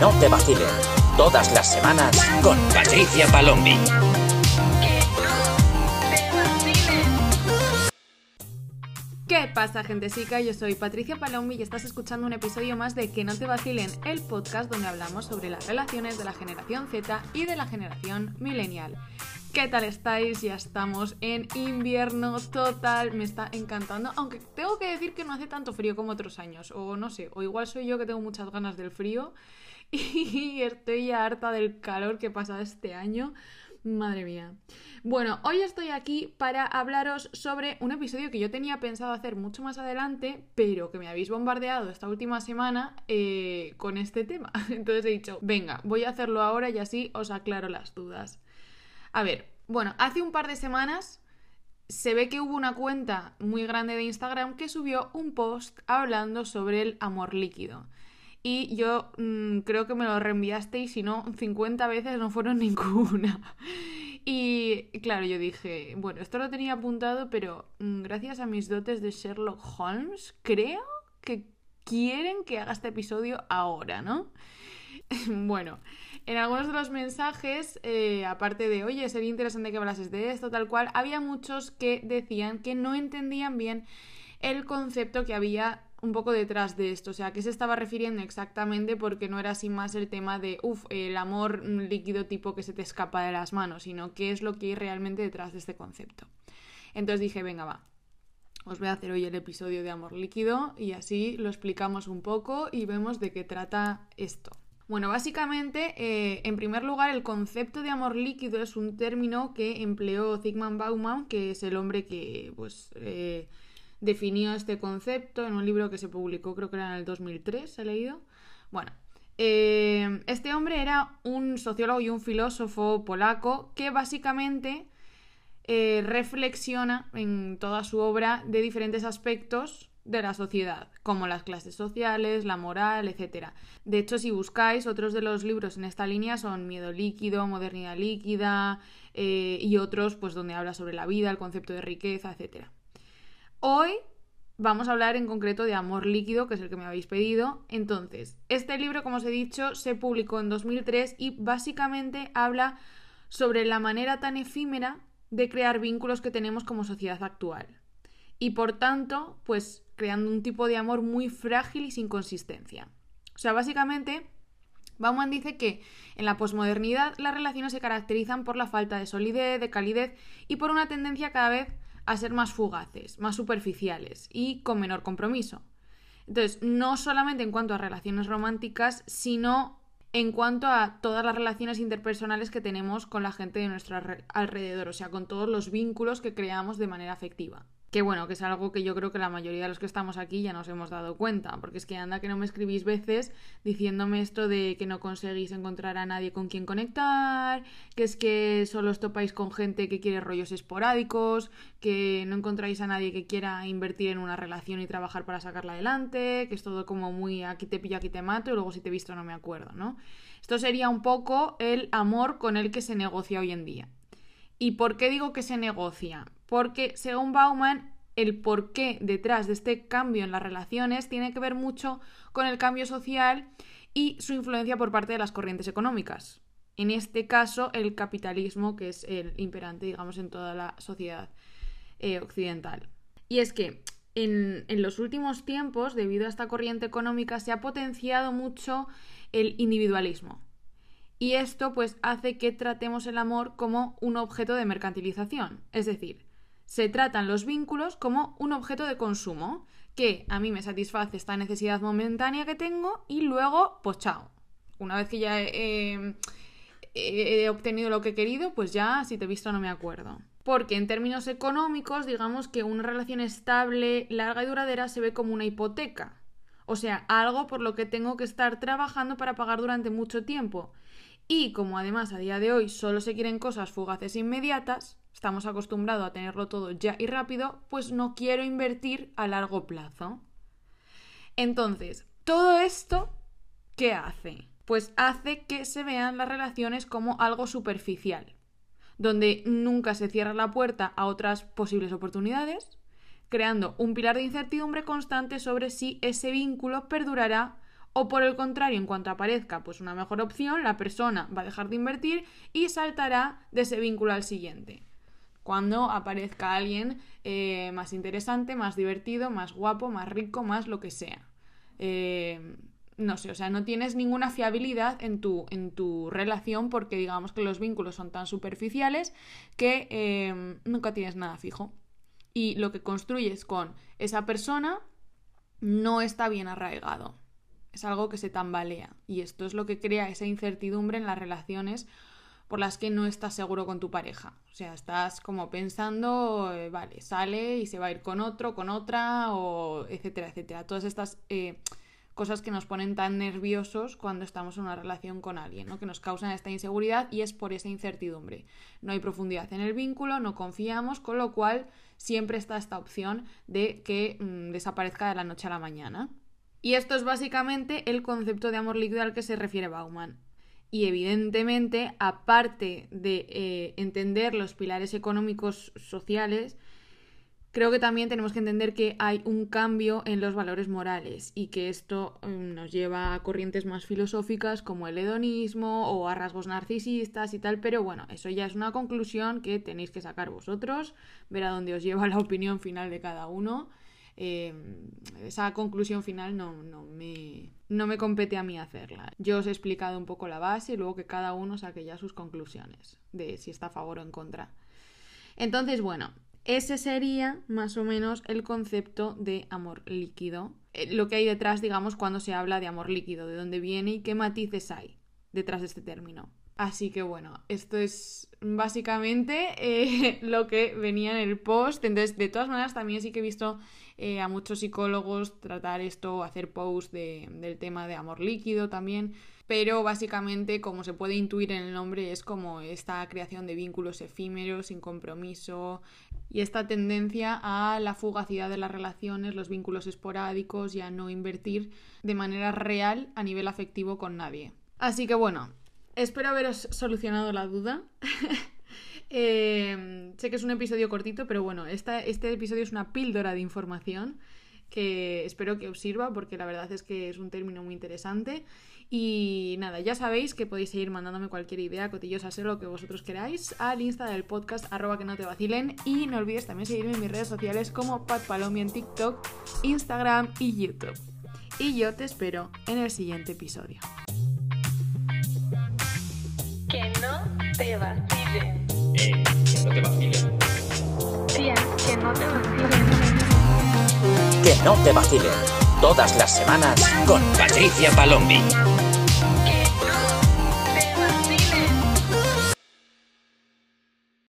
no te vacilen. Todas las semanas con Patricia Palombi. ¿Qué pasa, gentesica? Yo soy Patricia Palombi y estás escuchando un episodio más de Que no te vacilen, el podcast donde hablamos sobre las relaciones de la generación Z y de la generación millennial. ¿Qué tal estáis? Ya estamos en invierno total, me está encantando, aunque tengo que decir que no hace tanto frío como otros años, o no sé, o igual soy yo que tengo muchas ganas del frío y estoy ya harta del calor que pasa este año. Madre mía. Bueno, hoy estoy aquí para hablaros sobre un episodio que yo tenía pensado hacer mucho más adelante, pero que me habéis bombardeado esta última semana eh, con este tema. Entonces he dicho, venga, voy a hacerlo ahora y así os aclaro las dudas. A ver, bueno, hace un par de semanas se ve que hubo una cuenta muy grande de Instagram que subió un post hablando sobre el amor líquido. Y yo mm, creo que me lo reenviasteis, si no, 50 veces no fueron ninguna. Y claro, yo dije, bueno, esto lo tenía apuntado, pero mm, gracias a mis dotes de Sherlock Holmes, creo que quieren que haga este episodio ahora, ¿no? bueno, en algunos de los mensajes, eh, aparte de, oye, sería interesante que hablases de esto, tal cual, había muchos que decían que no entendían bien el concepto que había un poco detrás de esto, o sea, qué se estaba refiriendo exactamente porque no era así más el tema de, uff, el amor líquido tipo que se te escapa de las manos, sino qué es lo que hay realmente detrás de este concepto. Entonces dije, venga, va, os voy a hacer hoy el episodio de amor líquido y así lo explicamos un poco y vemos de qué trata esto. Bueno, básicamente, eh, en primer lugar, el concepto de amor líquido es un término que empleó Zygmunt Bauman, que es el hombre que pues, eh, definió este concepto en un libro que se publicó, creo que era en el 2003, he leído. Bueno, eh, este hombre era un sociólogo y un filósofo polaco que básicamente reflexiona en toda su obra de diferentes aspectos de la sociedad, como las clases sociales, la moral, etc. De hecho, si buscáis, otros de los libros en esta línea son Miedo líquido, Modernidad líquida eh, y otros pues donde habla sobre la vida, el concepto de riqueza, etc. Hoy vamos a hablar en concreto de Amor líquido, que es el que me habéis pedido. Entonces, este libro, como os he dicho, se publicó en 2003 y básicamente habla sobre la manera tan efímera de crear vínculos que tenemos como sociedad actual. Y por tanto, pues creando un tipo de amor muy frágil y sin consistencia. O sea, básicamente, Bauman dice que en la posmodernidad las relaciones se caracterizan por la falta de solidez, de calidez y por una tendencia cada vez a ser más fugaces, más superficiales y con menor compromiso. Entonces, no solamente en cuanto a relaciones románticas, sino en cuanto a todas las relaciones interpersonales que tenemos con la gente de nuestro alrededor, o sea, con todos los vínculos que creamos de manera afectiva. Que bueno, que es algo que yo creo que la mayoría de los que estamos aquí ya nos hemos dado cuenta, porque es que anda que no me escribís veces diciéndome esto de que no conseguís encontrar a nadie con quien conectar, que es que solo os topáis con gente que quiere rollos esporádicos, que no encontráis a nadie que quiera invertir en una relación y trabajar para sacarla adelante, que es todo como muy aquí te pillo, aquí te mato y luego si te he visto no me acuerdo, ¿no? Esto sería un poco el amor con el que se negocia hoy en día. ¿Y por qué digo que se negocia? Porque según Bauman, el porqué detrás de este cambio en las relaciones tiene que ver mucho con el cambio social y su influencia por parte de las corrientes económicas. En este caso, el capitalismo, que es el imperante, digamos, en toda la sociedad eh, occidental. Y es que en, en, los últimos tiempos, debido a esta corriente económica, se ha potenciado mucho el individualismo. Y esto pues hace que tratemos el amor como un objeto de mercantilización. Es decir, se tratan los vínculos como un objeto de consumo que a mí me satisface esta necesidad momentánea que tengo y luego, pues chao. Una vez que ya he, he obtenido lo que he querido, pues ya si te he visto no me acuerdo. Porque en términos económicos, digamos que una relación estable, larga y duradera se ve como una hipoteca. O sea, algo por lo que tengo que estar trabajando para pagar durante mucho tiempo. Y como además a día de hoy solo se quieren cosas fugaces e inmediatas, estamos acostumbrados a tenerlo todo ya y rápido, pues no quiero invertir a largo plazo. Entonces, todo esto, ¿qué hace? Pues hace que se vean las relaciones como algo superficial, donde nunca se cierra la puerta a otras posibles oportunidades, creando un pilar de incertidumbre constante sobre si ese vínculo perdurará O por el contrario, en cuanto aparezca pues una mejor opción, la persona va a dejar de invertir y saltará de ese vínculo al siguiente. Cuando aparezca alguien eh, más interesante, más divertido, más guapo, más rico, más lo que sea. Eh, no sé, o sea, no tienes ninguna fiabilidad en tu, en tu relación porque digamos que los vínculos son tan superficiales que eh, nunca tienes nada fijo. Y lo que construyes con esa persona no está bien arraigado. Es algo que se tambalea. Y esto es lo que crea esa incertidumbre en las relaciones por las que no estás seguro con tu pareja. O sea, estás como pensando, eh, vale, sale y se va a ir con otro, con otra, o etcétera, etcétera. Todas estas eh, cosas que nos ponen tan nerviosos cuando estamos en una relación con alguien, ¿no? que nos causan esta inseguridad y es por esa incertidumbre. No hay profundidad en el vínculo, no confiamos, con lo cual siempre está esta opción de que mm, desaparezca de la noche a la mañana. Y esto es básicamente el concepto de amor líquido al que se refiere Bauman. Y evidentemente, aparte de eh, entender los pilares económicos sociales, creo que también tenemos que entender que hay un cambio en los valores morales y que esto mm, nos lleva a corrientes más filosóficas como el hedonismo o a rasgos narcisistas y tal, pero bueno, eso ya es una conclusión que tenéis que sacar vosotros, ver a dónde os lleva la opinión final de cada uno. Em, esa conclusión final no, no, me, no me compete a mí hacerla. Yo os he explicado un poco la base y luego que cada uno saque ya sus conclusiones de si está a favor o en contra. Entonces, bueno, ese sería más o menos el concepto de amor líquido. Eh, lo que hay detrás, digamos, cuando se habla de amor líquido, de dónde viene y qué matices hay detrás de este término. Así que bueno, esto es básicamente eh, lo que venía en el post. Entonces, de todas maneras, también sí que he visto eh, a muchos psicólogos tratar esto, hacer post del tema de amor líquido también. Pero básicamente, como se puede intuir en el nombre, es como esta creación de vínculos efímeros, sin compromiso, y esta tendencia a la fugacidad de las relaciones, los vínculos esporádicos y a no invertir de manera real a nivel afectivo con nadie. Así que bueno, Espero haberos solucionado la duda. Eh, sé que es un episodio cortito, pero bueno, este episodio es una píldora de información que espero que os sirva porque la verdad es que es un término muy interesante. Y nada, ya sabéis que podéis seguir mandándome cualquier idea, cotillosa, ser lo que vosotros queráis, al Insta del podcast, arroba que no te vacilen. Y no olvides también seguirme en mis redes sociales como Pat Palomi en TikTok, Instagram y YouTube. Y yo te espero en el siguiente episodio. Te vacilen. Eh, que no te vacilen. Tía, que no te vacilen. Que no te vacilen. Todas las semanas con Patricia Palombi.